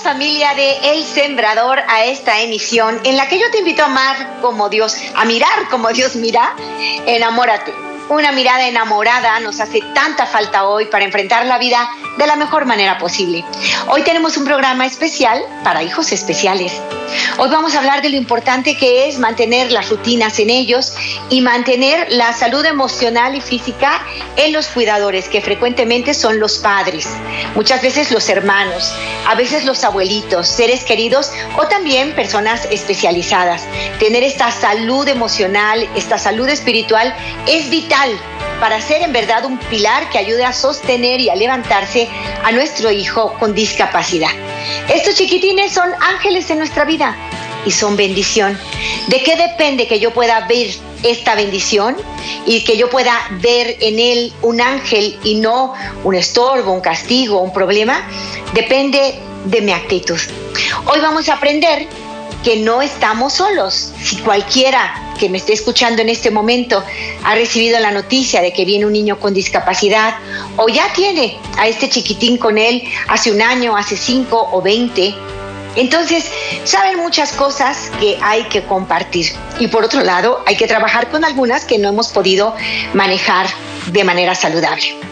familia de El Sembrador a esta emisión en la que yo te invito a amar como Dios, a mirar como Dios mira, enamórate. Una mirada enamorada nos hace tanta falta hoy para enfrentar la vida de la mejor manera posible. Hoy tenemos un programa especial para hijos especiales. Hoy vamos a hablar de lo importante que es mantener las rutinas en ellos y mantener la salud emocional y física en los cuidadores, que frecuentemente son los padres, muchas veces los hermanos, a veces los abuelitos, seres queridos o también personas especializadas. Tener esta salud emocional, esta salud espiritual es vital para ser en verdad un pilar que ayude a sostener y a levantarse a nuestro hijo con discapacidad. Estos chiquitines son ángeles en nuestra vida y son bendición. ¿De qué depende que yo pueda ver esta bendición y que yo pueda ver en él un ángel y no un estorbo, un castigo, un problema? Depende de mi actitud. Hoy vamos a aprender que no estamos solos. Si cualquiera que me esté escuchando en este momento ha recibido la noticia de que viene un niño con discapacidad o ya tiene a este chiquitín con él hace un año, hace cinco o veinte, entonces, saben muchas cosas que hay que compartir. Y por otro lado, hay que trabajar con algunas que no hemos podido manejar de manera saludable.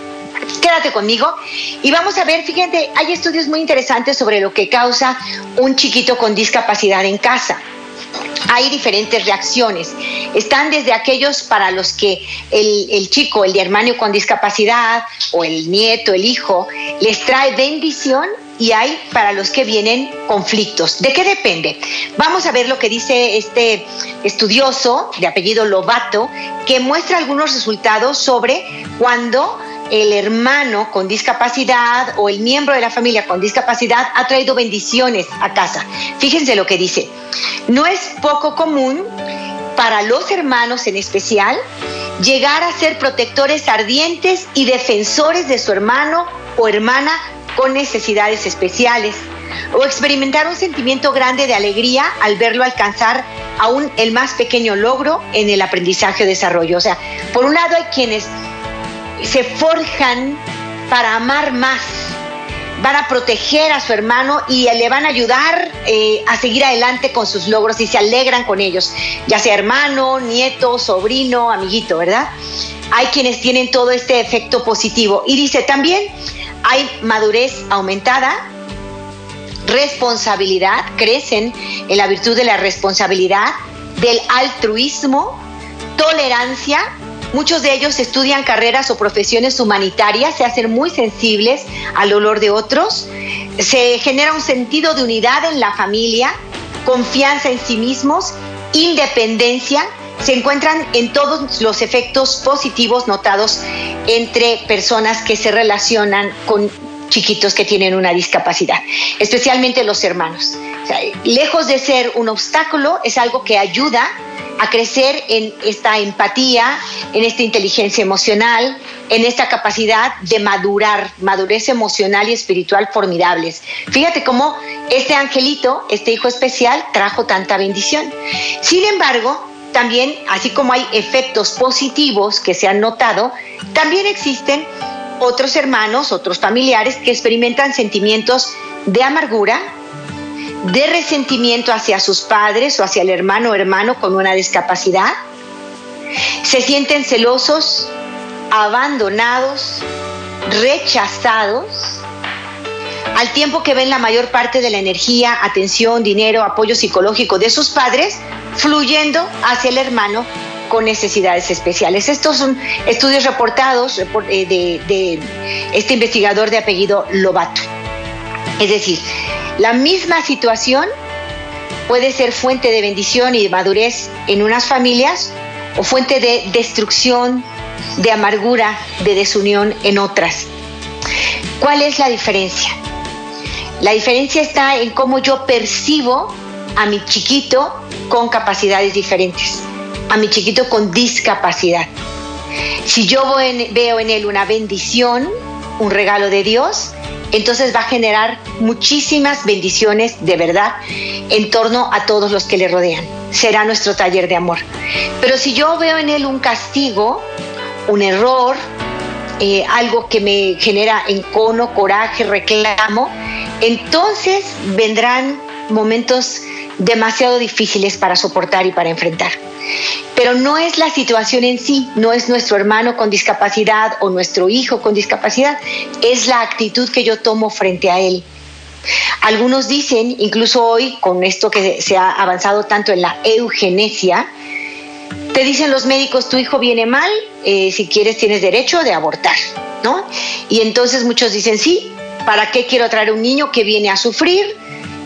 Quédate conmigo y vamos a ver, fíjate, hay estudios muy interesantes sobre lo que causa un chiquito con discapacidad en casa hay diferentes reacciones. Están desde aquellos para los que el, chico, el hermano con discapacidad o el nieto, el hijo, les trae bendición y hay para los que vienen conflictos. ¿De qué depende? Vamos a ver lo que dice este estudioso de apellido Lobato, que muestra algunos resultados sobre cuando el hermano con discapacidad o el miembro de la familia con discapacidad ha traído bendiciones a casa. Fíjense lo que dice. No es poco común para los hermanos en especial llegar a ser protectores ardientes y defensores de su hermano o hermana con necesidades especiales o experimentar un sentimiento grande de alegría al verlo alcanzar aún el más pequeño logro en el aprendizaje o desarrollo. O sea, por un lado hay quienes se forjan para amar más, van a proteger a su hermano y le van a ayudar eh, a seguir adelante con sus logros y se alegran con ellos, ya sea hermano, nieto, sobrino, amiguito, ¿verdad? Hay quienes tienen todo este efecto positivo. Y dice también, hay madurez aumentada, responsabilidad, crecen en la virtud de la responsabilidad, del altruismo, tolerancia, Muchos de ellos estudian carreras o profesiones humanitarias, se hacen muy sensibles al olor de otros, se genera un sentido de unidad en la familia, confianza en sí mismos, independencia, se encuentran en todos los efectos positivos notados entre personas que se relacionan con chiquitos que tienen una discapacidad, especialmente los hermanos. lejos de ser un obstáculo, es algo que ayuda a crecer en esta empatía, en esta inteligencia emocional, en esta capacidad de madurar, madurez emocional y espiritual formidables. Fíjate cómo este angelito, este hijo especial, trajo tanta bendición. Sin embargo, también, así como hay efectos positivos que se han notado, también existen otros hermanos, otros familiares que experimentan sentimientos de amargura, de resentimiento hacia sus padres o hacia el hermano o hermano con una discapacidad. Se sienten celosos, abandonados, rechazados, al tiempo que ven la mayor parte de la energía, atención, dinero, apoyo psicológico de sus padres fluyendo hacia el hermano con necesidades especiales. Estos son estudios reportados eh, de, este investigador de apellido Lobato. Es decir, la misma situación puede ser fuente de bendición y de madurez en unas familias o fuente de destrucción, de amargura, de desunión en otras. ¿Cuál es la diferencia? La diferencia está en cómo yo percibo a mi chiquito con capacidades diferentes, a mi chiquito con discapacidad. Si yo veo en él una bendición, un regalo de Dios, entonces va a generar muchísimas bendiciones de verdad en torno a todos los que le rodean. Será nuestro taller de amor. Pero si yo veo en él un castigo, un error, eh, algo que me genera encono, coraje, reclamo, entonces vendrán momentos demasiado difíciles para soportar y para enfrentar. Pero no es la situación en sí, no es nuestro hermano con discapacidad o nuestro hijo con discapacidad, es la actitud que yo tomo frente a él. Algunos dicen, incluso hoy con esto que se ha avanzado tanto en la eugenesia, te dicen los médicos, tu hijo viene mal, eh, si quieres tienes derecho de abortar, ¿no? Y entonces muchos dicen, sí, ¿para qué quiero traer un niño que viene a sufrir?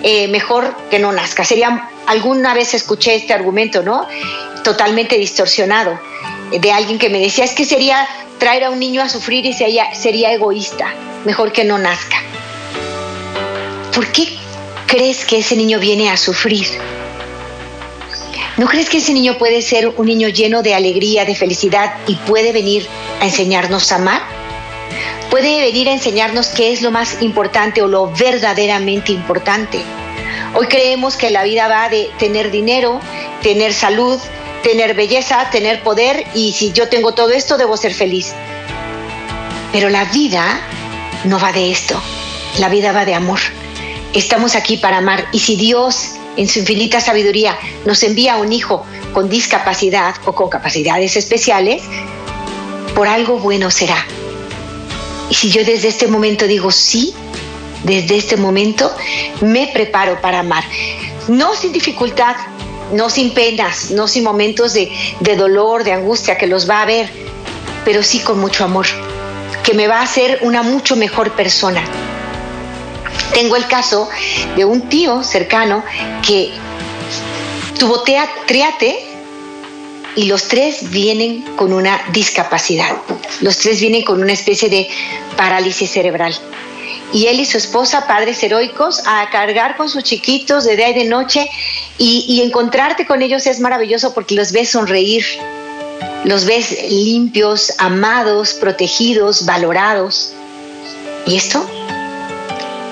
Eh, mejor que no nazca. Sería, alguna vez escuché este argumento, ¿no? Totalmente distorsionado, de alguien que me decía, es que sería traer a un niño a sufrir y sería, sería egoísta, mejor que no nazca. ¿Por qué crees que ese niño viene a sufrir? ¿No crees que ese niño puede ser un niño lleno de alegría, de felicidad y puede venir a enseñarnos a amar? puede venir a enseñarnos qué es lo más importante o lo verdaderamente importante. Hoy creemos que la vida va de tener dinero, tener salud, tener belleza, tener poder y si yo tengo todo esto debo ser feliz. Pero la vida no va de esto, la vida va de amor. Estamos aquí para amar y si Dios en su infinita sabiduría nos envía un hijo con discapacidad o con capacidades especiales, por algo bueno será. Y si yo desde este momento digo sí, desde este momento me preparo para amar. No sin dificultad, no sin penas, no sin momentos de, dolor, de angustia que los va a haber, pero sí con mucho amor, que me va a hacer una mucho mejor persona. Tengo el caso de un tío cercano que tuvo triate y los tres vienen con una discapacidad. Los tres vienen con una especie de parálisis cerebral. Y él y su esposa, padres heroicos, a cargar con sus chiquitos de día y de noche. Y, encontrarte con ellos es maravilloso porque los ves sonreír, los ves limpios, amados, protegidos, valorados. ¿Y esto?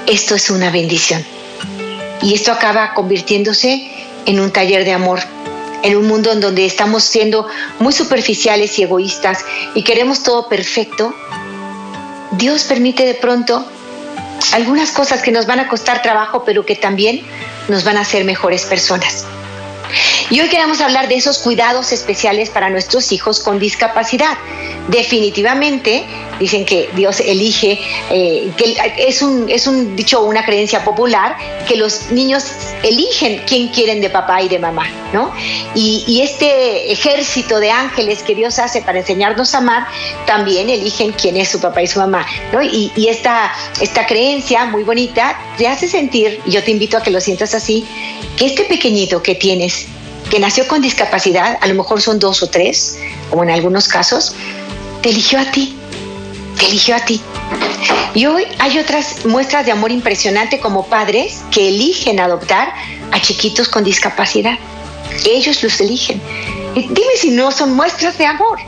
Esto es una bendición. Y esto acaba convirtiéndose en un taller de amor en un mundo en donde estamos siendo muy superficiales y egoístas y queremos todo perfecto, Dios permite de pronto algunas cosas que nos van a costar trabajo, pero que también nos van a hacer mejores personas. Y hoy queremos hablar de esos cuidados especiales para nuestros hijos con discapacidad. Definitivamente, dicen que Dios elige, eh, que es un, es un dicho, una creencia popular, que los niños eligen quién quieren de papá y de mamá, ¿no? Y, este ejército de ángeles que Dios hace para enseñarnos a amar, también eligen quién es su papá y su mamá, ¿no? Y, esta, esta creencia muy bonita te hace sentir, y yo te invito a que lo sientas así, que este pequeñito que tienes que nació con discapacidad, a lo mejor son dos o tres, como en algunos casos, te eligió a ti, te eligió a ti. Y hoy hay otras muestras de amor impresionante como padres que eligen adoptar a chiquitos con discapacidad. Ellos los eligen. dime si no son muestras de amor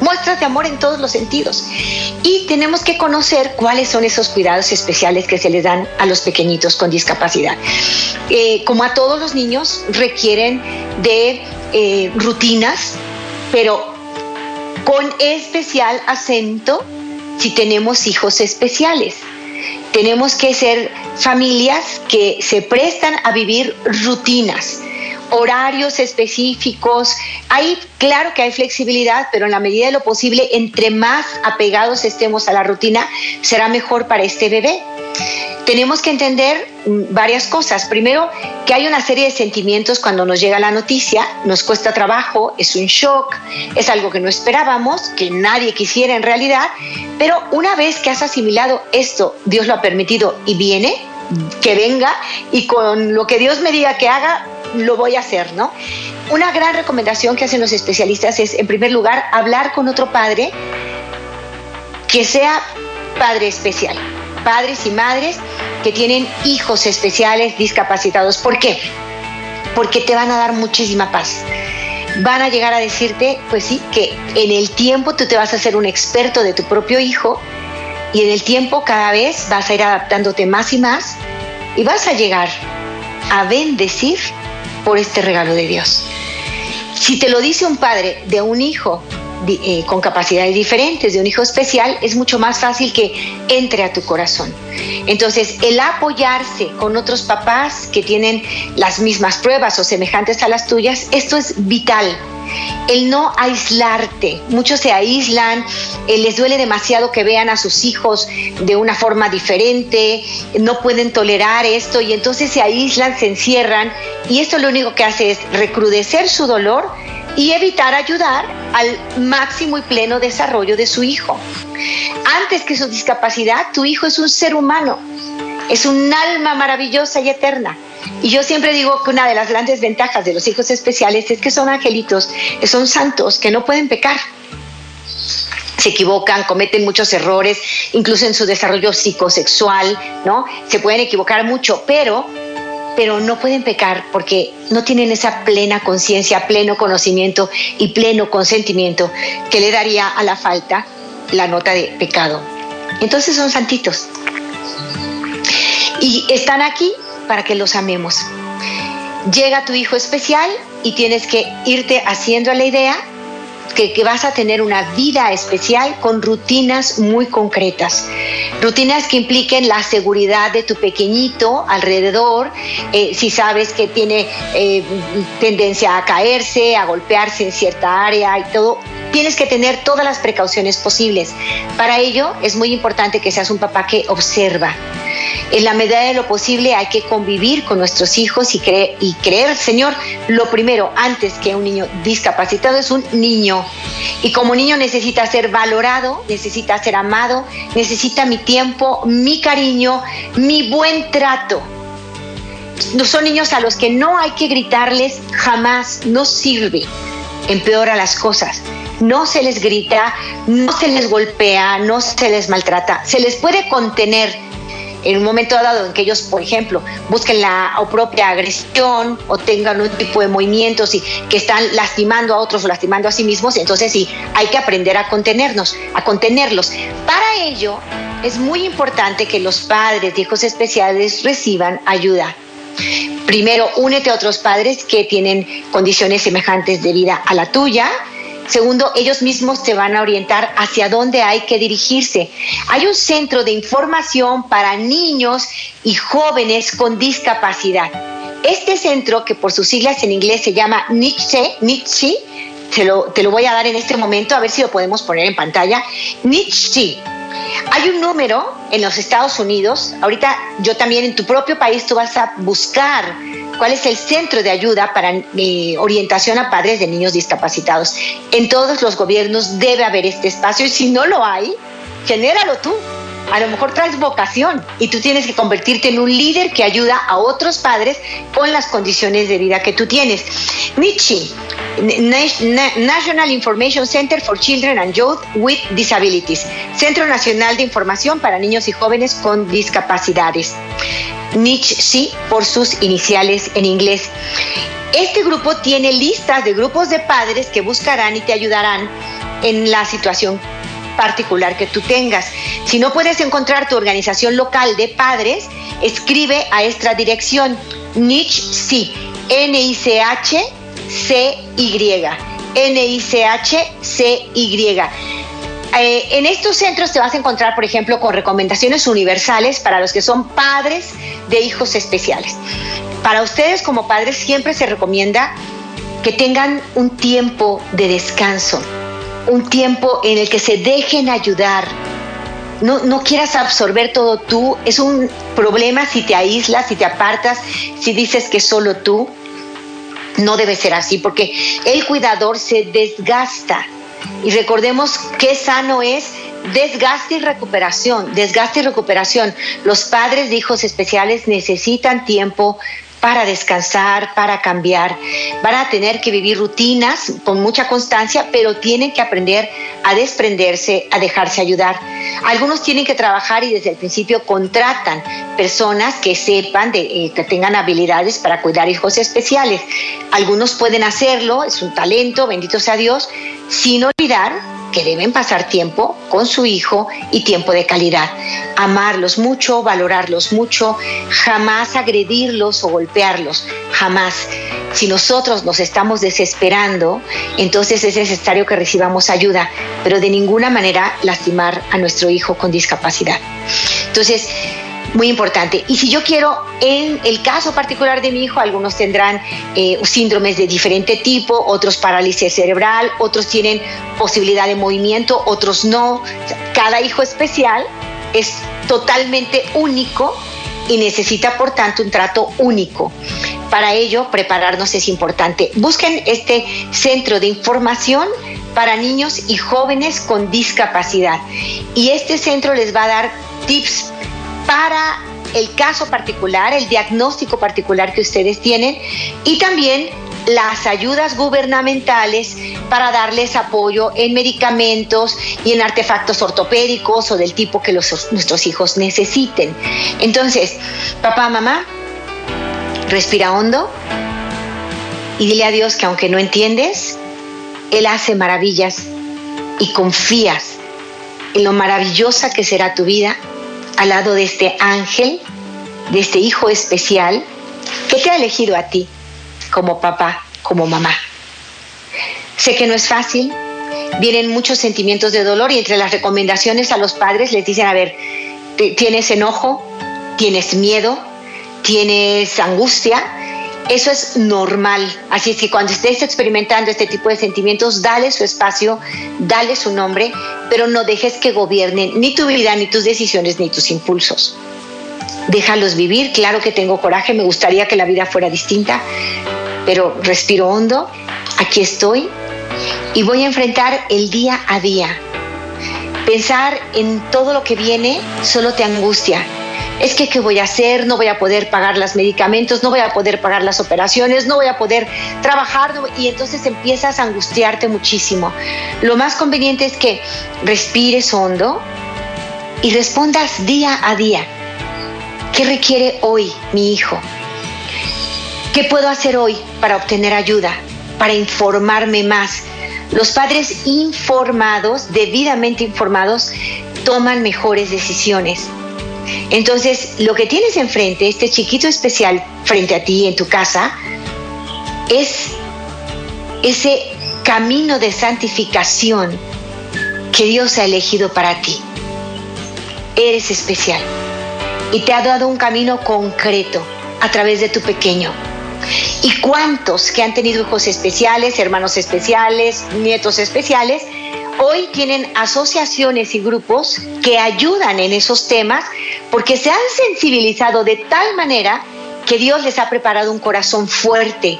muestras de amor en todos los sentidos. Y tenemos que conocer cuáles son esos cuidados especiales que se les dan a los pequeñitos con discapacidad. Eh, como a todos los niños, requieren de eh, rutinas, pero con especial acento si tenemos hijos especiales. Tenemos que ser familias que se prestan a vivir rutinas horarios específicos. Hay, claro que hay flexibilidad, pero en la medida de lo posible, entre más apegados estemos a la rutina, será mejor para este bebé. Tenemos que entender mm, varias cosas. Primero, que hay una serie de sentimientos cuando nos llega la noticia, nos cuesta trabajo, es un shock, es algo que no esperábamos, que nadie quisiera en realidad, pero una vez que has asimilado esto, Dios lo ha permitido y viene, que venga y con lo que Dios me diga que haga, lo voy a hacer, ¿no? Una gran recomendación que hacen los especialistas es, en primer lugar, hablar con otro padre que sea padre especial, padres y madres que tienen hijos especiales discapacitados. ¿Por qué? Porque te van a dar muchísima paz. Van a llegar a decirte, pues sí, que en el tiempo tú te vas a hacer un experto de tu propio hijo y en el tiempo cada vez vas a ir adaptándote más y más y vas a llegar a bendecir por este regalo de Dios. Si te lo dice un padre de un hijo eh, con capacidades diferentes, de un hijo especial, es mucho más fácil que entre a tu corazón. Entonces, el apoyarse con otros papás que tienen las mismas pruebas o semejantes a las tuyas, esto es vital el no aislarte. Muchos se aíslan, eh, les duele demasiado que vean a sus hijos de una forma diferente, no pueden tolerar esto y entonces se aíslan, se encierran y esto lo único que hace es recrudecer su dolor y evitar ayudar al máximo y pleno desarrollo de su hijo. Antes que su discapacidad, tu hijo es un ser humano, es un alma maravillosa y eterna. Y yo siempre digo que una de las grandes ventajas de los hijos especiales es que son angelitos, son santos, que no pueden pecar. Se equivocan, cometen muchos errores, incluso en su desarrollo psicosexual, ¿no? Se pueden equivocar mucho, pero pero no pueden pecar porque no tienen esa plena conciencia, pleno conocimiento y pleno consentimiento que le daría a la falta la nota de pecado. Entonces son santitos. Y están aquí para que los amemos. Llega tu hijo especial y tienes que irte haciendo la idea que, vas a tener una vida especial con rutinas muy concretas. Rutinas que impliquen la seguridad de tu pequeñito alrededor, eh, si sabes que tiene eh, tendencia a caerse, a golpearse en cierta área y todo, tienes que tener todas las precauciones posibles. Para ello es muy importante que seas un papá que observa, en la medida de lo posible hay que convivir con nuestros hijos y, creer, y creer, Señor, lo primero, antes que un niño discapacitado, es un niño. Y como niño necesita ser valorado, necesita ser amado, necesita mi tiempo, mi cariño, mi buen trato. No son niños a los que no hay que gritarles jamás, no sirve, empeora las cosas. No se les grita, no se les golpea, no se les maltrata, se les puede contener en un momento dado en que ellos, por ejemplo, busquen la propia agresión o tengan un tipo de movimientos y que están lastimando a otros o lastimando a sí mismos, entonces sí, hay que aprender a contenernos, a contenerlos. Para ello, es muy importante que los padres de hijos especiales reciban ayuda. Primero, únete a otros padres que tienen condiciones semejantes de vida a la tuya, Segundo, ellos mismos te van a orientar hacia dónde hay que dirigirse. Hay un centro de información para niños y jóvenes con discapacidad. Este centro, que por sus siglas en inglés se llama NICHE, NICHE te lo, te lo voy a dar en este momento, a ver si lo podemos poner en pantalla. NICHE. Hay un número en los Estados Unidos, ahorita yo también en tu propio país tú vas a buscar cuál es el centro de ayuda para eh, orientación a padres de niños discapacitados. En todos los gobiernos debe haber este espacio y si no lo hay, genéralo tú. A lo mejor traes vocación y tú tienes que convertirte en un líder que ayuda a otros padres con las condiciones de vida que tú tienes. Michi, National Information Center for Children and Youth with Disabilities, Centro Nacional de Información para Niños y Jóvenes con Discapacidades. NICHC por sus iniciales en inglés. Este grupo tiene listas de grupos de padres que buscarán y te ayudarán en la situación particular que tú tengas. Si no puedes encontrar tu organización local de padres, escribe a esta dirección NICHC, N-I-C-H-C-Y. N-I-C-H-C-Y. Eh, en estos centros te vas a encontrar, por ejemplo, con recomendaciones universales para los que son padres de hijos especiales. Para ustedes como padres siempre se recomienda que tengan un tiempo de descanso, un tiempo en el que se dejen ayudar. No, no quieras absorber todo tú. Es un problema si te aíslas, si te apartas, si dices que solo tú. No debe ser así porque el cuidador se desgasta y recordemos qué sano es desgaste y recuperación, desgaste y recuperación. Los padres de hijos especiales necesitan tiempo para descansar, para cambiar. Van a tener que vivir rutinas con mucha constancia, pero tienen que aprender a desprenderse, a dejarse ayudar. Algunos tienen que trabajar y desde el principio contratan personas que sepan, de, eh, que tengan habilidades para cuidar hijos especiales. Algunos pueden hacerlo, es un talento, bendito sea Dios, sin olvidar que deben pasar tiempo con su hijo y tiempo de calidad. Amarlos mucho, valorarlos mucho, jamás agredirlos o golpearlos, jamás. Si nosotros nos estamos desesperando, entonces es necesario que recibamos ayuda, pero de ninguna manera lastimar a nuestro hijo con discapacidad. Entonces, muy importante. Y si yo quiero, en el caso particular de mi hijo, algunos tendrán eh, síndromes de diferente tipo, otros parálisis cerebral, otros tienen posibilidad de movimiento, otros no. Cada hijo especial es totalmente único y necesita, por tanto, un trato único. Para ello, prepararnos es importante. Busquen este centro de información para niños y jóvenes con discapacidad. Y este centro les va a dar tips para el caso particular, el diagnóstico particular que ustedes tienen y también las ayudas gubernamentales para darles apoyo en medicamentos y en artefactos ortopédicos o del tipo que nuestros hijos necesiten. Entonces, papá, mamá, respira hondo y dile a Dios que aunque no entiendes, Él hace maravillas y confías en lo maravillosa que será tu vida al lado de este ángel, de este hijo especial que te ha elegido a ti como papá, como mamá. Sé que no es fácil, vienen muchos sentimientos de dolor y entre las recomendaciones a los padres les dicen, a ver, tienes enojo, tienes miedo, tienes angustia, eso es normal. Así es que cuando estés experimentando este tipo de sentimientos, dale su espacio, dale su nombre, pero no dejes que gobiernen ni tu vida, ni tus decisiones, ni tus impulsos. Déjalos vivir. Claro que tengo coraje, me gustaría que la vida fuera distinta, pero respiro hondo, aquí estoy y voy a enfrentar el día a día. Pensar en todo lo que viene solo te angustia es que qué voy a hacer, no voy a poder pagar los medicamentos, no voy a poder pagar las operaciones, no voy a poder trabajar y entonces empiezas a angustiarte muchísimo. Lo más conveniente es que respires hondo y respondas día a día. ¿Qué requiere hoy mi hijo? ¿Qué puedo hacer hoy para obtener ayuda, para informarme más? Los padres informados, debidamente informados, toman mejores decisiones entonces, lo que tienes enfrente, este chiquito especial frente a ti en tu casa, es ese camino de santificación que Dios ha elegido para ti. Eres especial y te ha dado un camino concreto a través de tu pequeño. ¿Y cuántos que han tenido hijos especiales, hermanos especiales, nietos especiales, hoy tienen asociaciones y grupos que ayudan en esos temas porque se han sensibilizado de tal manera que Dios les ha preparado un corazón fuerte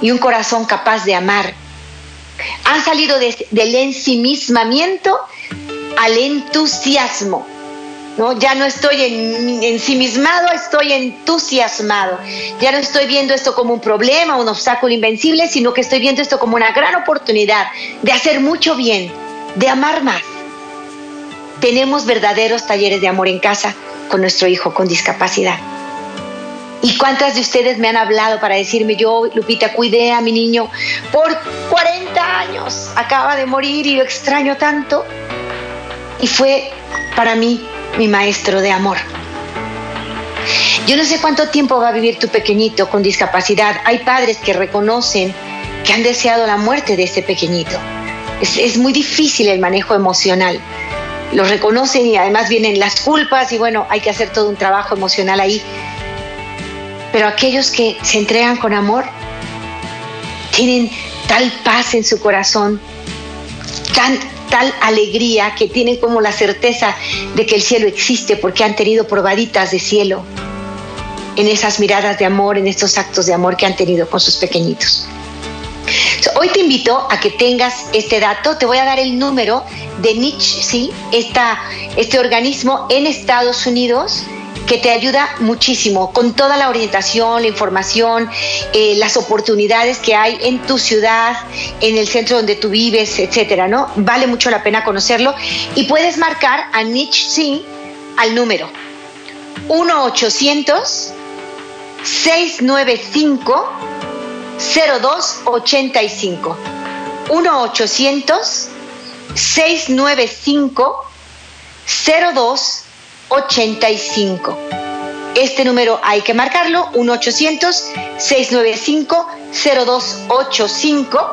y un corazón capaz de amar. Han salido del ensimismamiento al entusiasmo. ¿No? Ya no estoy en, ensimismado, estoy entusiasmado. Ya no estoy viendo esto como un problema, un obstáculo invencible, sino que estoy viendo esto como una gran oportunidad de hacer mucho bien, de amar más. Tenemos verdaderos talleres de amor en casa con nuestro hijo con discapacidad. ¿Y cuántas de ustedes me han hablado para decirme, yo, Lupita, cuidé a mi niño por 40 años, acaba de morir y lo extraño tanto? Y fue para mí mi maestro de amor. Yo no sé cuánto tiempo va a vivir tu pequeñito con discapacidad. Hay padres que reconocen que han deseado la muerte de ese pequeñito. Es, es muy difícil el manejo emocional. Lo reconocen y además vienen las culpas y bueno, hay que hacer todo un trabajo emocional ahí. Pero aquellos que se entregan con amor tienen tal paz en su corazón, tan, tal alegría que tienen como la certeza de que el cielo existe porque han tenido probaditas de cielo en esas miradas de amor, en estos actos de amor que han tenido con sus pequeñitos. hoy te invito a que tengas este dato. Te voy a dar el número de Nietzsche, ¿sí? este organismo en Estados Unidos que te ayuda muchísimo con toda la orientación, la información, eh, las oportunidades que hay en tu ciudad, en el centro donde tú vives, etcétera, ¿no? Vale mucho la pena conocerlo y puedes marcar a Niche al número 1 800 695 0285 1 800 695 0285. Este número hay que marcarlo, 1-800-695-0285.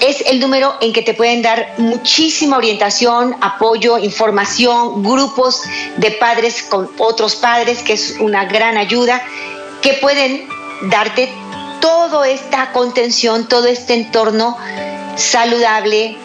Es el número en que te pueden dar muchísima orientación, apoyo, información, grupos de padres con otros padres, que es una gran ayuda, que pueden darte toda esta contención, todo este entorno saludable,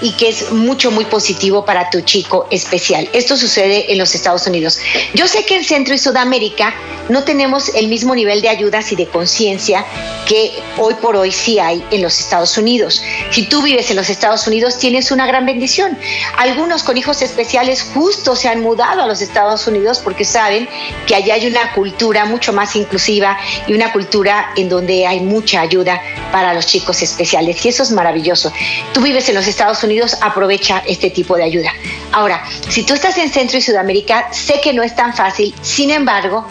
y que es mucho, muy positivo para tu chico especial. Esto sucede en los Estados Unidos. Yo sé que en Centro y Sudamérica no tenemos el mismo nivel de ayudas y de conciencia que hoy por hoy sí hay en los Estados Unidos. Si tú vives en los Estados Unidos, tienes una gran bendición. Algunos con hijos especiales justo se han mudado a los Estados Unidos porque saben que allá hay una cultura mucho más inclusiva y una cultura en donde hay mucha ayuda para los chicos especiales. Y eso es maravilloso. Tú vives en los Estados Unidos, aprovecha este tipo de ayuda. Ahora, si tú estás en Centro y Sudamérica, sé que no es tan fácil, sin embargo,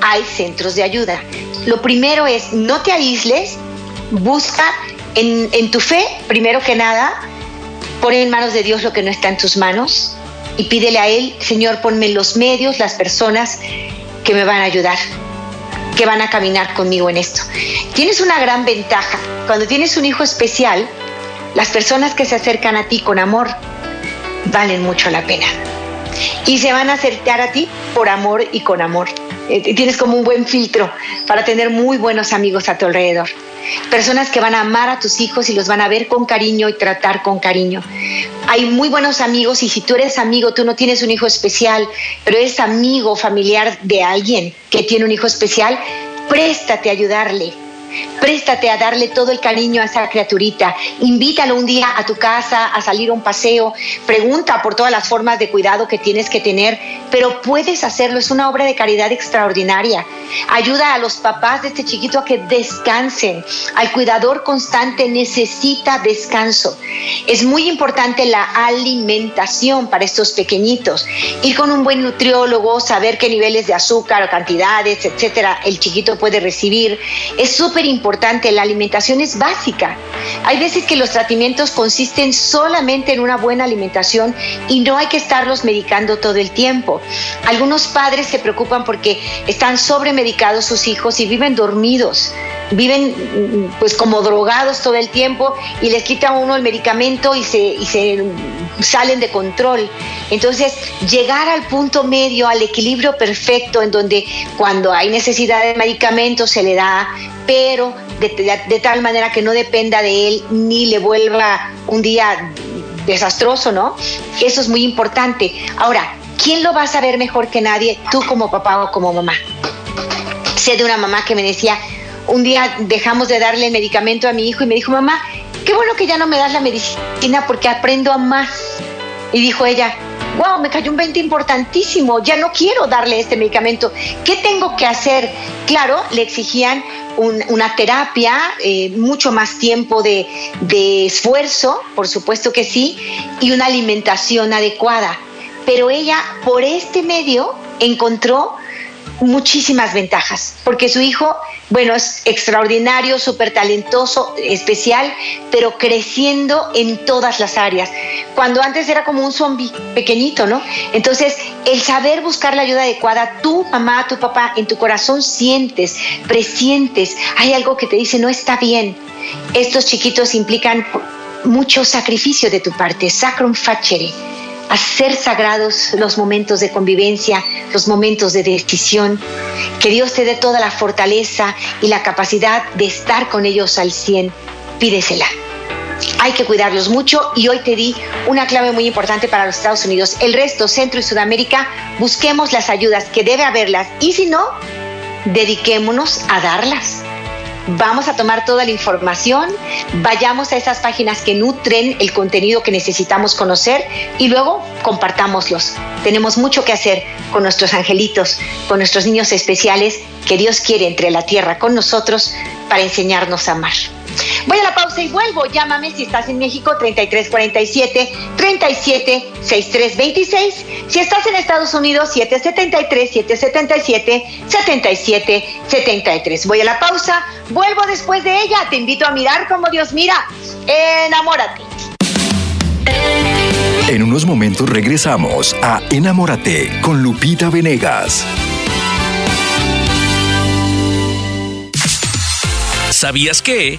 hay centros de ayuda. Lo primero es, no te aísles, busca en, tu fe, primero que nada, pon en manos de Dios lo que no está en tus manos y pídele a Él, Señor, ponme los medios, las personas que me van a ayudar, que van a caminar conmigo en esto. Tienes una gran ventaja. Cuando tienes un hijo especial, las personas que se acercan a ti con amor valen mucho la pena. Y se van a acercar a ti por amor y con amor. Eh, tienes como un buen filtro para tener muy buenos amigos a tu alrededor. Personas que van a amar a tus hijos y los van a ver con cariño y tratar con cariño. Hay muy buenos amigos y si tú eres amigo, tú no tienes un hijo especial, pero eres amigo familiar de alguien que tiene un hijo especial, préstate a ayudarle, Préstate a darle todo el cariño a esa criaturita. Invítalo un día a tu casa a salir a un paseo. Pregunta por todas las formas de cuidado que tienes que tener, pero puedes hacerlo. Es una obra de caridad extraordinaria. Ayuda a los papás de este chiquito a que descansen. Al cuidador constante necesita descanso. Es muy importante la alimentación para estos pequeñitos. Ir con un buen nutriólogo, saber qué niveles de azúcar o cantidades, etcétera, el chiquito puede recibir. Es súper importante, la alimentación es básica. Hay veces que los tratamientos consisten solamente en una buena alimentación y no hay que estarlos medicando todo el tiempo. Algunos padres se preocupan porque están sobremedicados sus hijos y viven dormidos, viven pues como drogados todo el tiempo y les quita uno el medicamento y se, y se salen de control. Entonces, llegar al punto medio, al equilibrio perfecto, en donde cuando hay necesidad de medicamentos se le da, pero de, tal manera que no dependa de él ni le vuelva un día desastroso, ¿no? Eso es muy importante. Ahora, ¿quién lo va a saber mejor que nadie? Tú como papá o como mamá. Sé de una mamá que me decía, un día dejamos de darle el medicamento a mi hijo y me dijo, mamá, qué bueno que ya no me das la medicina porque aprendo a más. Y dijo ella, wow, me cayó un 20 importantísimo, ya no quiero darle este medicamento. ¿Qué tengo que hacer? Claro, le exigían una terapia, eh, mucho más tiempo de, de esfuerzo, por supuesto que sí, y una alimentación adecuada. Pero ella, por este medio, encontró muchísimas ventajas, porque su hijo, bueno, es extraordinario, súper talentoso, especial, pero creciendo en todas las áreas. Cuando antes era como un zombie pequeñito, ¿no? Entonces, el saber buscar la ayuda adecuada, tu mamá, tu papá, en tu corazón sientes, presientes, hay algo que te dice, no está bien. Estos chiquitos implican mucho sacrificio de tu parte, sacrum facere hacer sagrados los momentos de convivencia, los momentos de decisión. Que Dios te dé toda la fortaleza y la capacidad de estar con ellos al 100. Pídesela. Hay que cuidarlos mucho y hoy te di una clave muy importante para los Estados Unidos. El resto, Centro y Sudamérica, busquemos las ayudas que debe haberlas y si no, dediquémonos a darlas vamos a tomar toda la información, vayamos a esas páginas que nutren el contenido que necesitamos conocer y luego compartámoslos. Tenemos mucho que hacer con nuestros angelitos, con nuestros niños especiales que Dios quiere entre la tierra con nosotros para enseñarnos a amar. Voy a la pausa y vuelvo. Llámame si estás en México 3347 37 6326. Si estás en Estados Unidos 773 777 77 73. Voy a la pausa, vuelvo después de ella. Te invito a mirar como Dios mira. Enamórate. En unos momentos regresamos a Enamórate con Lupita Venegas. ¿Sabías que?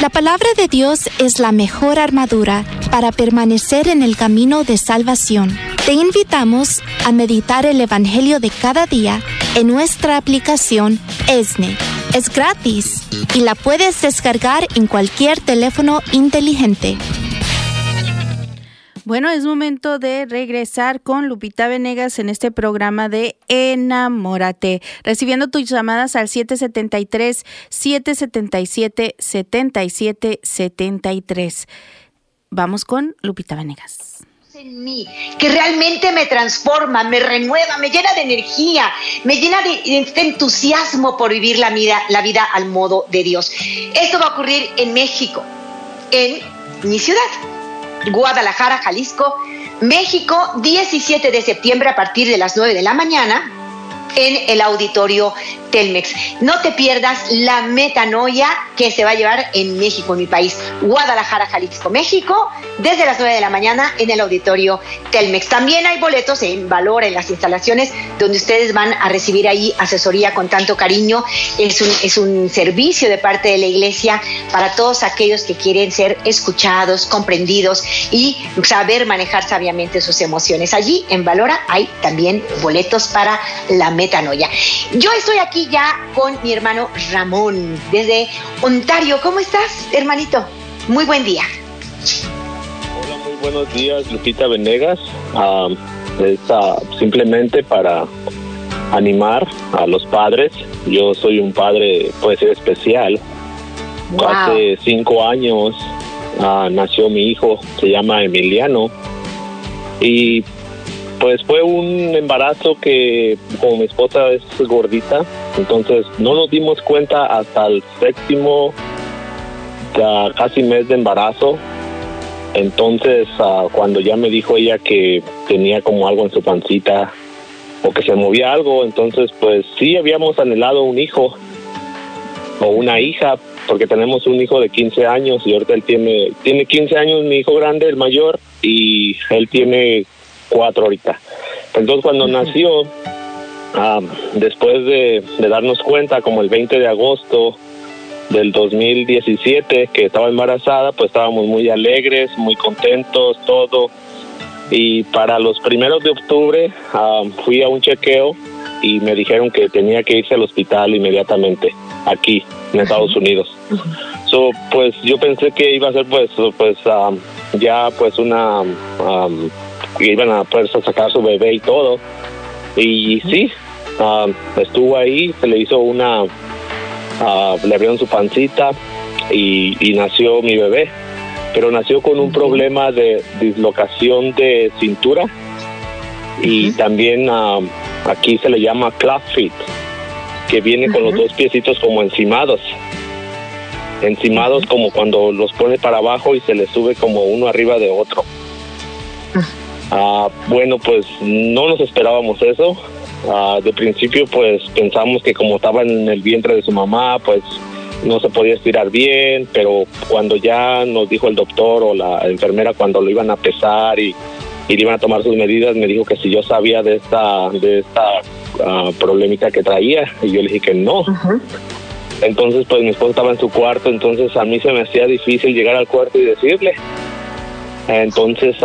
La palabra de Dios es la mejor armadura para permanecer en el camino de salvación. Te invitamos a meditar el Evangelio de cada día en nuestra aplicación ESNE. Es gratis y la puedes descargar en cualquier teléfono inteligente. Bueno, es momento de regresar con Lupita Venegas en este programa de Enamórate, recibiendo tus llamadas al 773-777-7773. Vamos con Lupita Venegas en mí, que realmente me transforma, me renueva, me llena de energía, me llena de este entusiasmo por vivir la vida, la vida al modo de Dios. Esto va a ocurrir en México, en mi ciudad. Guadalajara, Jalisco, México, 17 de septiembre a partir de las 9 de la mañana en el auditorio Telmex. No te pierdas la metanoia que se va a llevar en México, en mi país, Guadalajara, Jalisco, México, desde las 9 de la mañana en el auditorio Telmex. También hay boletos en valor en las instalaciones donde ustedes van a recibir ahí asesoría con tanto cariño. Es un, es un servicio de parte de la iglesia para todos aquellos que quieren ser escuchados, comprendidos y saber manejar sabiamente sus emociones. Allí en Valora hay también boletos para la metanoia. Yo estoy aquí ya con mi hermano Ramón desde Ontario. ¿Cómo estás, hermanito? Muy buen día. Hola, muy buenos días, Lupita Venegas. Uh, simplemente para animar a los padres. Yo soy un padre, puede ser especial. Hace cinco años ah, nació mi hijo, se llama Emiliano. Y pues fue un embarazo que como mi esposa es gordita, entonces no nos dimos cuenta hasta el séptimo, ya casi mes de embarazo. Entonces ah, cuando ya me dijo ella que tenía como algo en su pancita o que se movía algo, entonces pues sí habíamos anhelado un hijo o una hija, porque tenemos un hijo de 15 años y ahorita él tiene, tiene 15 años mi hijo grande, el mayor, y él tiene cuatro ahorita. Entonces cuando nació, después de, darnos cuenta, como el 20 de agosto del 2017, que estaba embarazada, pues estábamos muy alegres, muy contentos, todo. Y para los primeros de octubre fui a un chequeo y me dijeron que tenía que irse al hospital inmediatamente, aquí en Estados Unidos. So, pues yo pensé que iba a ser pues, pues ya pues una que iban a poder sacar su bebé y todo. Y sí, ah, estuvo ahí, se le hizo una, uh, le abrieron su pancita y, nació mi bebé. Pero nació con un problema de dislocación de cintura y también uh, aquí se le llama club feet, que viene con los dos piecitos como encimados. Encimados como cuando los pone para abajo y se le sube como uno arriba de otro. Ah, bueno, pues no nos esperábamos eso. Ah, de principio, pues pensamos que como estaba en el vientre de su mamá, pues no se podía estirar bien, pero cuando ya nos dijo el doctor o la enfermera cuando lo iban a pesar y, y iban a tomar sus medidas, me dijo que si yo sabía de esta, de esta uh, problemita que traía, y yo le dije que no. Entonces, pues mi esposa estaba en su cuarto, entonces a mí se me hacía difícil llegar al cuarto y decirle. Entonces,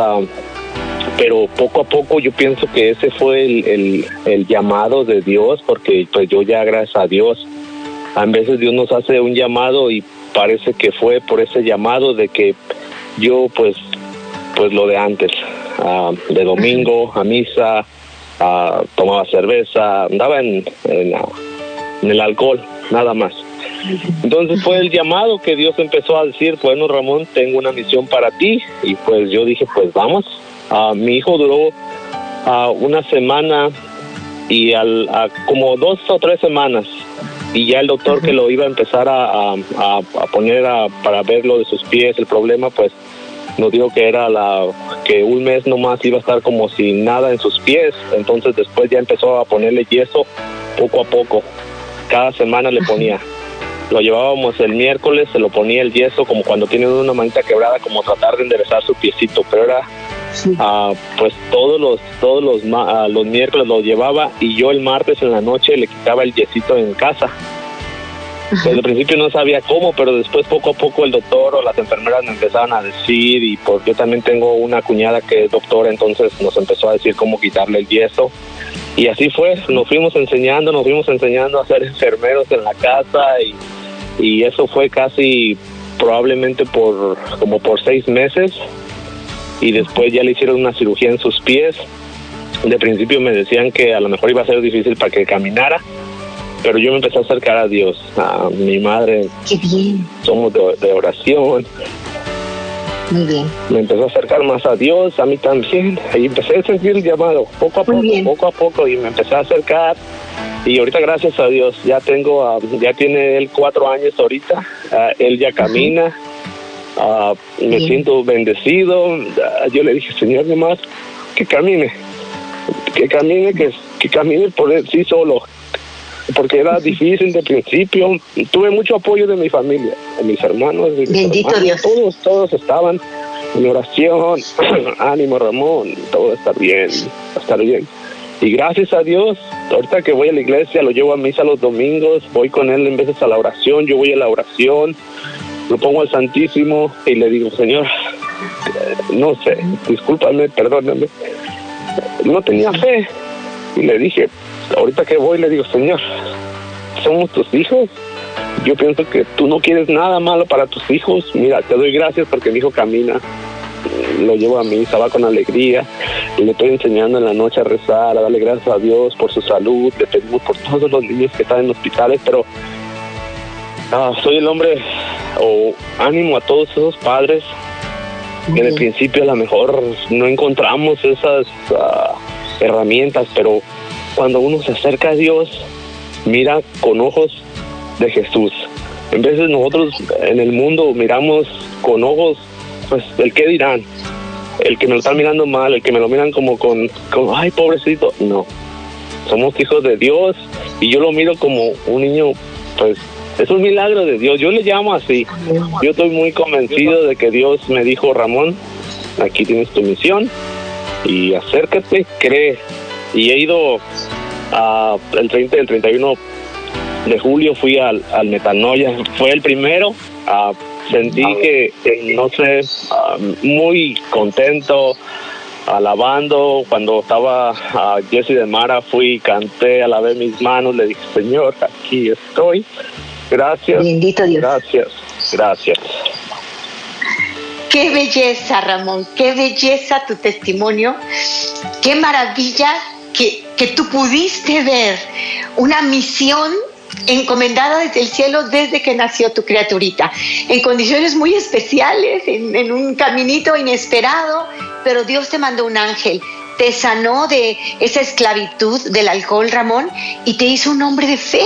pero poco a poco yo pienso que ese fue el, el, llamado de Dios, porque pues yo ya gracias a Dios, a veces Dios nos hace un llamado y parece que fue por ese llamado de que yo pues pues lo de antes, ah, de domingo a misa, uh, tomaba cerveza, andaba en, en, en el alcohol, nada más. Entonces fue el llamado que Dios empezó a decir, bueno Ramón, tengo una misión para ti y pues yo dije, pues vamos. Uh, mi hijo duró uh, una semana y al, como dos o tres semanas y ya el doctor que lo iba a empezar a, a, poner para ver lo de sus pies, el problema pues nos dijo que era la que un mes nomás iba a estar como sin nada en sus pies, entonces después ya empezó a ponerle yeso poco a poco, cada semana le ponía. Lo llevábamos el miércoles, se lo ponía el yeso como cuando tiene una manita quebrada, como tratar de enderezar su piecito, pero era ah, pues todos los todos los ah, los miércoles lo llevaba y yo el martes en la noche le quitaba el yesito en casa desde el principio no sabía cómo, pero después poco a poco el doctor o las enfermeras me empezaron a decir y porque yo también tengo una cuñada que es doctora, entonces nos empezó a decir cómo quitarle el yeso. Y así fue, nos fuimos enseñando, nos fuimos enseñando a ser enfermeros en la casa y, y eso fue casi probablemente por como por seis meses y después ya le hicieron una cirugía en sus pies. De principio me decían que a lo mejor iba a ser difícil para que caminara, pero yo me empecé a acercar a Dios, a mi madre. Qué bien. Somos de, oración. Muy bien. Me empezó a acercar más a Dios, a mí también. Y empecé a sentir el llamado, poco a poco, poco a poco, y me empecé a acercar. Y ahorita, gracias a Dios, ya tengo, ah, ya tiene él cuatro años ahorita. Ah, él ya camina. Ah, me siento bendecido. yo le dije, Señor, nomás que camine. Que camine, que, que camine por sí solo porque era difícil de principio. Tuve mucho apoyo de mi familia, de mis hermanos. Bendito Dios. Todos, todos estaban en oración. Ánimo, Ramón, todo está bien, está bien. Y gracias a Dios, ahorita que voy a la iglesia, lo llevo a misa los domingos, voy con él en veces a la oración, yo voy a la oración, lo pongo al Santísimo y le digo, Señor, no sé, discúlpame, perdóname, no tenía fe. Y le dije, ahorita que voy le digo, Señor, somos tus hijos. Yo pienso que tú no quieres nada malo para tus hijos. Mira, te doy gracias porque mi hijo camina. Lo llevo a misa, va con alegría. Y le estoy enseñando en la noche a rezar, a darle gracias a Dios por su salud. Le pedimos por todos los niños que están en hospitales, pero ah, soy el hombre o ánimo a todos esos padres que en el principio a lo mejor no encontramos esas ah, herramientas, pero cuando uno se acerca a Dios, mira con ojos de Jesús. En de nosotros en el mundo miramos con ojos, pues, el qué dirán, el que me lo están mirando mal, el que me lo miran como con, con, ay, pobrecito. No, somos hijos de Dios y yo lo miro como un niño, pues, es un milagro de Dios. Yo le llamo así. Yo estoy muy convencido de que Dios me dijo, Ramón, aquí tienes tu misión y acércate, cree, y he ido a, el 30 el 31 de julio fui al, al Metanoia, fue el primero, uh, sentí que, no sé, muy contento, alabando, cuando estaba a Jesse de Mara fui, canté, alabé mis manos, le dije, Señor, aquí estoy, gracias, Bendito Dios. gracias, gracias. Qué belleza, Ramón, qué belleza tu testimonio, qué maravilla que, tú pudiste ver una misión encomendada desde el cielo desde que nació tu criaturita, en condiciones muy especiales, en, un caminito inesperado, pero Dios te mandó un ángel, te sanó de esa esclavitud del alcohol, Ramón, y te hizo un hombre de fe.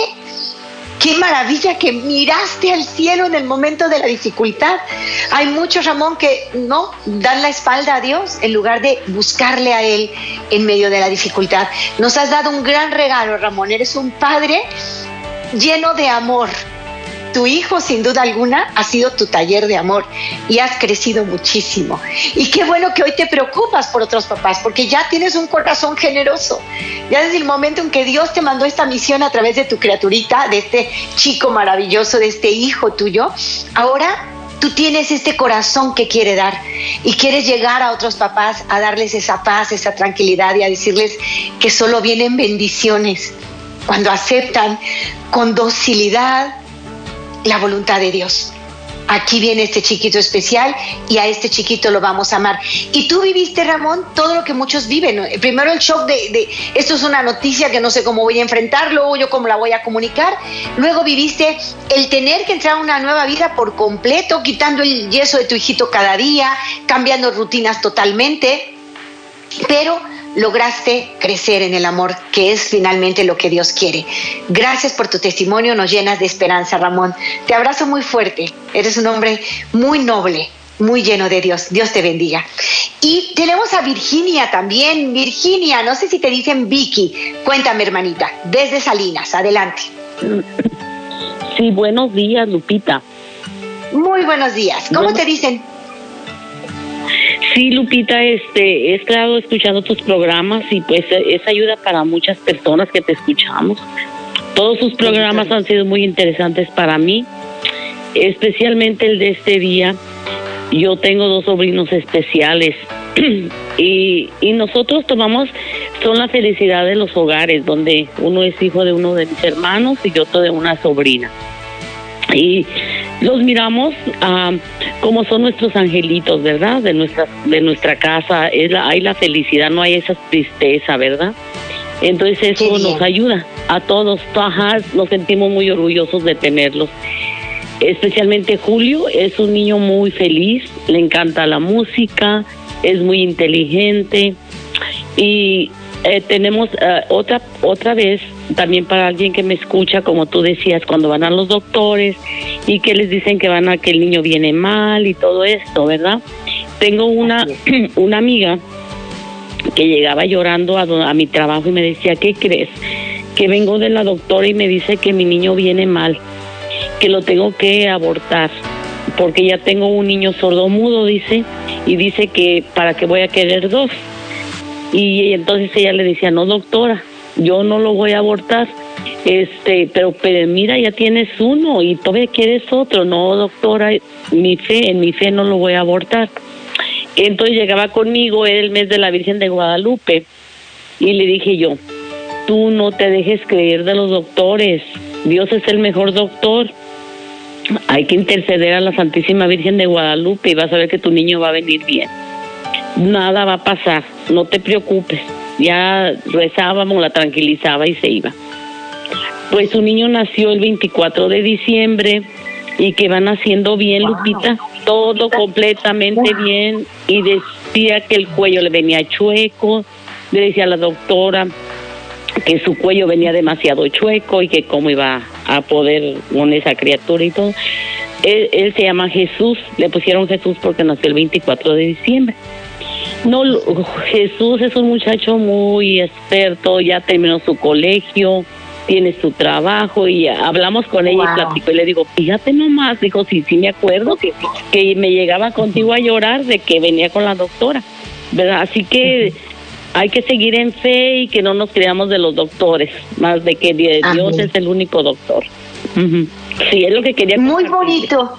Qué maravilla que miraste al cielo en el momento de la dificultad. Hay muchos, Ramón, que no dan la espalda a Dios en lugar de buscarle a Él en medio de la dificultad. Nos has dado un gran regalo, Ramón. Eres un padre lleno de amor, tu hijo, sin duda alguna, ha sido tu taller de amor y has crecido muchísimo. Y qué bueno que hoy te preocupas por otros papás, porque ya tienes un corazón generoso. Ya desde el momento en que Dios te mandó esta misión a través de tu criaturita, de este chico maravilloso, de este hijo tuyo, ahora tú tienes este corazón que quiere dar y quieres llegar a otros papás a darles esa paz, esa tranquilidad y a decirles que solo vienen bendiciones cuando aceptan con docilidad la voluntad de Dios aquí viene este chiquito especial y a este chiquito lo vamos a amar. Y tú viviste, Ramón, todo lo que muchos viven. Primero el shock de, esto es una noticia que no sé cómo voy a enfrentar, luego yo cómo la voy a comunicar. Luego viviste el tener que entrar a una nueva vida por completo, quitando el yeso de tu hijito cada día, cambiando rutinas totalmente. Pero lograste crecer en el amor, que es finalmente lo que Dios quiere. Gracias por tu testimonio, nos llenas de esperanza, Ramón. Te abrazo muy fuerte, eres un hombre muy noble, muy lleno de Dios. Dios te bendiga. Y tenemos a Virginia también. Virginia, no sé si te dicen Vicky. Cuéntame, hermanita, desde Salinas, adelante. Sí, buenos días, Lupita. Muy buenos días. ¿Cómo te dicen? Sí, Lupita, este, he estado escuchando tus programas y pues es ayuda para muchas personas que te escuchamos. Todos sus programas han sido muy interesantes para mí, especialmente el de este día. Yo tengo dos sobrinos especiales y, y nosotros tomamos, son la felicidad de los hogares, donde uno es hijo de uno de mis hermanos y otro de una sobrina. Y los miramos como son nuestros angelitos, ¿verdad? De nuestra, de nuestra casa, es hay la felicidad, no hay esa tristeza, ¿verdad? Entonces eso nos ayuda a todos, nos sentimos muy orgullosos de tenerlos. Especialmente Julio es un niño muy feliz, le encanta la música, es muy inteligente y eh, tenemos eh, otra otra vez también para alguien que me escucha, como tú decías, cuando van a los doctores y que les dicen que van a que el niño viene mal y todo esto, ¿verdad? Tengo una una amiga que llegaba llorando a, a mi trabajo y me decía, ¿qué crees? Que vengo de la doctora y me dice que mi niño viene mal, que lo tengo que abortar, porque ya tengo un niño sordo mudo, dice, y dice que para qué voy a querer dos. Y entonces ella le decía, no doctora, yo no lo voy a abortar, este, pero, mira, ya tienes uno y todavía quieres otro, no doctora, mi fe, en mi fe no lo voy a abortar. Entonces llegaba conmigo el mes de la Virgen de Guadalupe y le dije yo, tú no te dejes creer de los doctores, Dios es el mejor doctor. Hay que interceder a la Santísima Virgen de Guadalupe y vas a ver que tu niño va a venir bien nada va a pasar, no te preocupes. Ya rezábamos, la tranquilizaba y se iba. Pues su niño nació el 24 de diciembre y que van haciendo bien, Lupita, todo completamente bien. Y decía que el cuello le venía chueco, le decía a la doctora que su cuello venía demasiado chueco y que cómo iba a poder con esa criatura y todo. Él, él se llama Jesús, le pusieron Jesús porque nació el 24 de diciembre. No, Jesús es un muchacho muy experto, ya terminó su colegio, tiene su trabajo y hablamos con ella y platicó y le digo, fíjate nomás, dijo, sí, sí me acuerdo que, que me llegaba contigo a llorar de que venía con la doctora, ¿verdad? Así que hay que seguir en fe y que no nos creamos de los doctores, más de que Dios es el único doctor. Sí, es lo que quería. Muy bonito.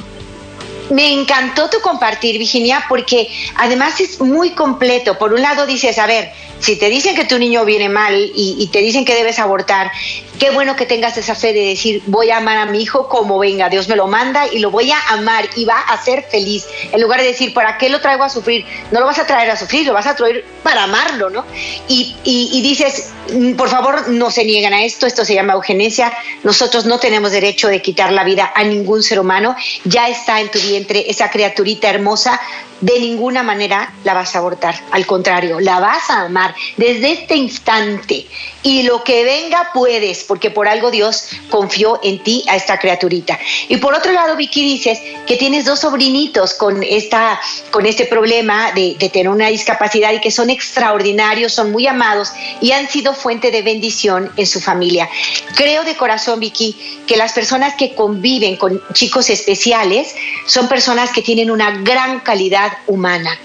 Me encantó tu compartir, Virginia, porque además es muy completo. Por un lado dices, a ver, si te dicen que tu niño viene mal y, te dicen que debes abortar, qué bueno que tengas esa fe de decir, voy a amar a mi hijo como venga, Dios me lo manda y lo voy a amar y va a ser feliz. En lugar de decir, ¿para qué lo traigo a sufrir? No lo vas a traer a sufrir, lo vas a traer para amarlo, ¿no? Y, y dices, mm, por favor, no se niegan a esto, esto se llama eugenesia, nosotros no tenemos derecho de quitar la vida a ningún ser humano, ya está en tu vientre esa criaturita hermosa, de ninguna manera la vas a abortar, al contrario, la vas a amar desde este instante y lo que venga puedes, porque por algo Dios confió en ti a esta criaturita. Y por otro lado, Vicky, dices que tienes dos sobrinitos con, esta, con este problema de, de tener una discapacidad y que son extraordinarios, son muy amados y han sido fuente de bendición en su familia. Creo de corazón, Vicky, que las personas que conviven con chicos especiales son personas que tienen una gran calidad humana.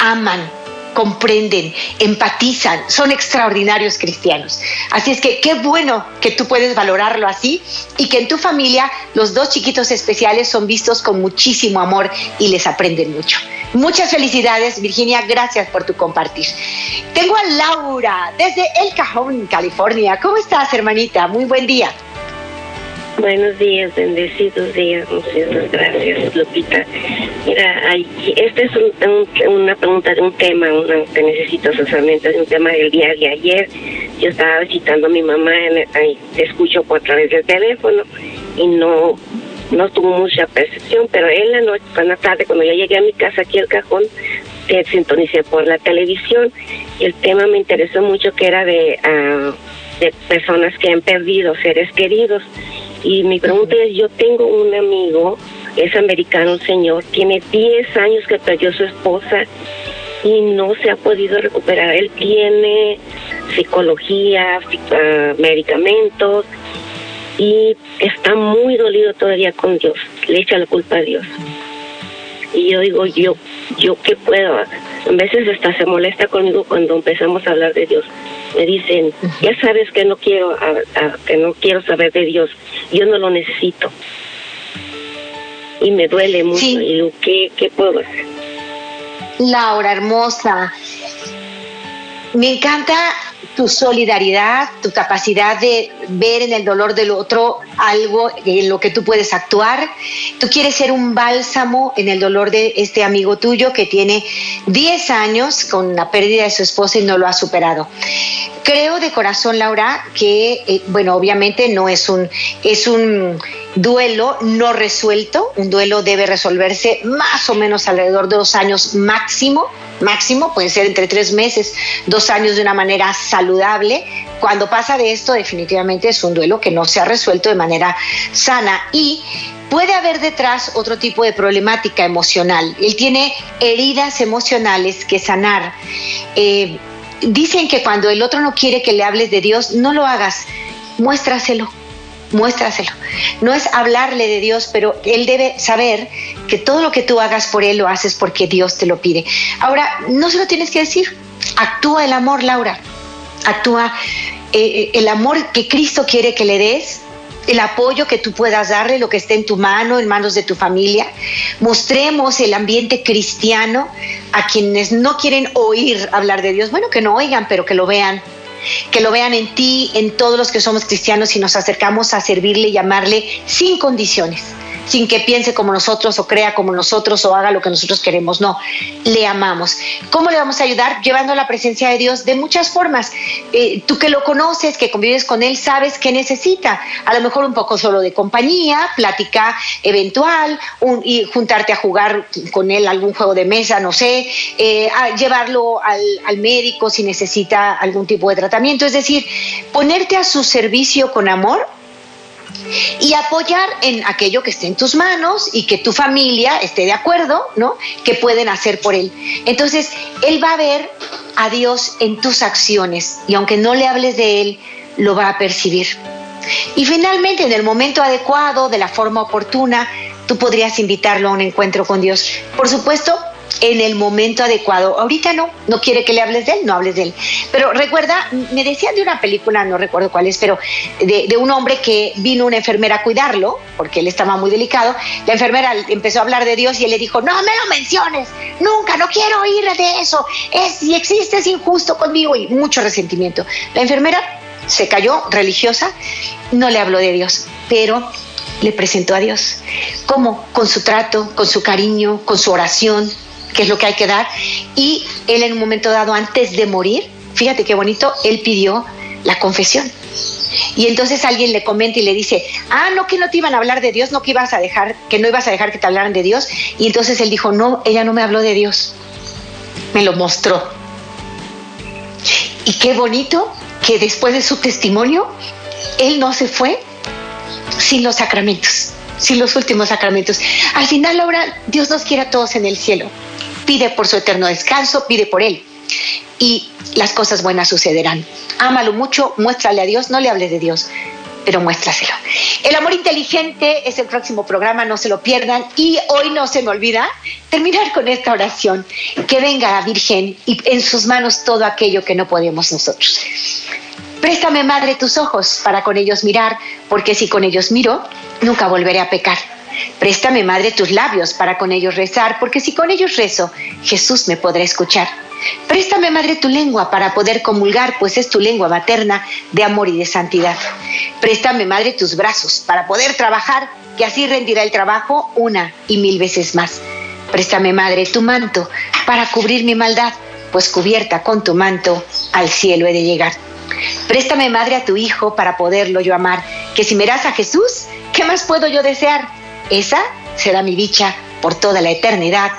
Aman, comprenden, empatizan, son extraordinarios cristianos. Así es que qué bueno que tú puedes valorarlo así y que en tu familia los dos chiquitos especiales son vistos con muchísimo amor y les aprenden mucho. Muchas felicidades, Virginia, gracias por tu compartir. Tengo a Laura desde El Cajón, California. ¿Cómo estás, hermanita? Muy buen día. Buenos días, bendecidos días, muchas gracias, Lupita. Mira, este es una pregunta de un tema una, que necesito asesoramiento, es un tema del día de ayer. Yo estaba visitando a mi mamá, te escucho por a través del teléfono y no no tuvo mucha percepción, pero en la noche, en la tarde, cuando ya llegué a mi casa aquí al cajón, te sintonicé por la televisión y el tema me interesó mucho que era de, uh, de personas que han perdido seres queridos y mi pregunta es, yo tengo un amigo, es americano, un señor, tiene 10 años que perdió su esposa y no se ha podido recuperar. Él tiene psicología, ah, medicamentos y está muy dolido todavía con Dios. Le echa la culpa a Dios. Y yo digo, yo, yo qué puedo. A veces hasta se molesta conmigo cuando empezamos a hablar de Dios me dicen, ya sabes que no quiero, que no quiero saber de Dios, yo no lo necesito. Y me duele mucho, y digo, ¿qué, ¿qué puedo hacer? Laura, hermosa, me encanta tu solidaridad, tu capacidad de ver en el dolor del otro algo en lo que tú puedes actuar. Tú quieres ser un bálsamo en el dolor de este amigo tuyo que tiene 10 años con la pérdida de su esposa y no lo ha superado. Creo de corazón, Laura, que, eh, bueno, obviamente no es un, es un duelo no resuelto. Un duelo debe resolverse más o menos alrededor de dos años máximo máximo, puede ser entre tres meses, dos años de una manera saludable. Cuando pasa de esto, definitivamente es un duelo que no se ha resuelto de manera sana y puede haber detrás otro tipo de problemática emocional. Él tiene heridas emocionales que sanar. Eh, dicen que cuando el otro no quiere que le hables de Dios, no lo hagas, muéstraselo muéstraselo. No es hablarle de Dios, pero Él debe saber que todo lo que tú hagas por Él lo haces porque Dios te lo pide. Ahora, no se lo tienes que decir. Actúa el amor, Laura. Actúa eh, eh, el amor que Cristo quiere que le des, el apoyo que tú puedas darle, lo que esté en tu mano, en manos de tu familia. Mostremos el ambiente cristiano a quienes no quieren oír hablar de Dios. Bueno, que no oigan, pero que lo vean que lo vean en ti, en todos los que somos cristianos y nos acercamos a servirle y llamarle sin condiciones sin que piense como nosotros o crea como nosotros o haga lo que nosotros queremos. No, le amamos. ¿Cómo le vamos a ayudar? Llevando la presencia de Dios de muchas formas. Eh, tú que lo conoces, que convives con Él, sabes que necesita. A lo mejor un poco solo de compañía, plática eventual, y juntarte a jugar con Él algún juego de mesa, no sé, eh, llevarlo al, al médico si necesita algún tipo de tratamiento. Es decir, ponerte a su servicio con amor y apoyar en aquello que esté en tus manos y que tu familia esté de acuerdo, ¿no? Que pueden hacer por él. Entonces, él va a ver a Dios en tus acciones y aunque no le hables de él, lo va a percibir. Y finalmente, en el momento adecuado, de la forma oportuna, tú podrías invitarlo a un encuentro con Dios. Por supuesto, en el momento adecuado. Ahorita no, no quiere que le hables de él, no hables de él. Pero recuerda, me decían de una película, no recuerdo cuál es, pero de, un hombre que vino una enfermera a cuidarlo, porque él estaba muy delicado. La enfermera empezó a hablar de Dios y él le dijo, no me lo menciones, nunca, no quiero oír de eso. Es, si existe, es injusto conmigo y mucho resentimiento. La enfermera se cayó religiosa, no le habló de Dios, pero le presentó a Dios. ¿Cómo? Con su trato, con su cariño, con su oración, que es lo que hay que dar. Y él en un momento dado, antes de morir, fíjate qué bonito, él pidió la confesión. Y entonces alguien le comenta y le dice, ah, no, que no te iban a hablar de Dios, no que ibas a dejar, que no ibas a dejar que te hablaran de Dios. Y entonces él dijo, no, ella no me habló de Dios, me lo mostró. Y qué bonito que después de su testimonio, él no se fue sin los sacramentos, sin los últimos sacramentos. Al final, Laura, Dios nos quiere a todos en el cielo pide por su eterno descanso, pide por él. Y las cosas buenas sucederán. Ámalo mucho, muéstrale a Dios, no le hables de Dios, pero muéstraselo. El amor inteligente es el próximo programa, no se lo pierdan. Y hoy no se me olvida terminar con esta oración. Que venga la Virgen y en sus manos todo aquello que no podemos nosotros. Préstame, Madre, tus ojos para con ellos mirar, porque si con ellos miro, nunca volveré a pecar. Préstame, Madre, tus labios para con ellos rezar, porque si con ellos rezo, Jesús me podrá escuchar. Préstame, Madre, tu lengua para poder comulgar, pues es tu lengua materna de amor y de santidad. Préstame, Madre, tus brazos para poder trabajar, que así rendirá el trabajo una y mil veces más. Préstame, Madre, tu manto para cubrir mi maldad, pues cubierta con tu manto al cielo he de llegar. Préstame, Madre, a tu Hijo para poderlo yo amar, que si me a Jesús, ¿qué más puedo yo desear? Esa será mi dicha por toda la eternidad.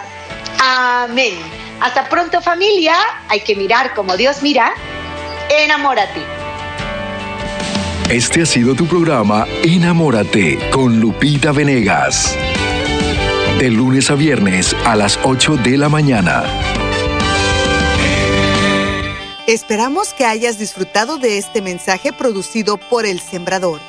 Amén. Hasta pronto familia. Hay que mirar como Dios mira. Enamórate. Este ha sido tu programa Enamórate con Lupita Venegas. De lunes a viernes a las 8 de la mañana. Esperamos que hayas disfrutado de este mensaje producido por El Sembrador.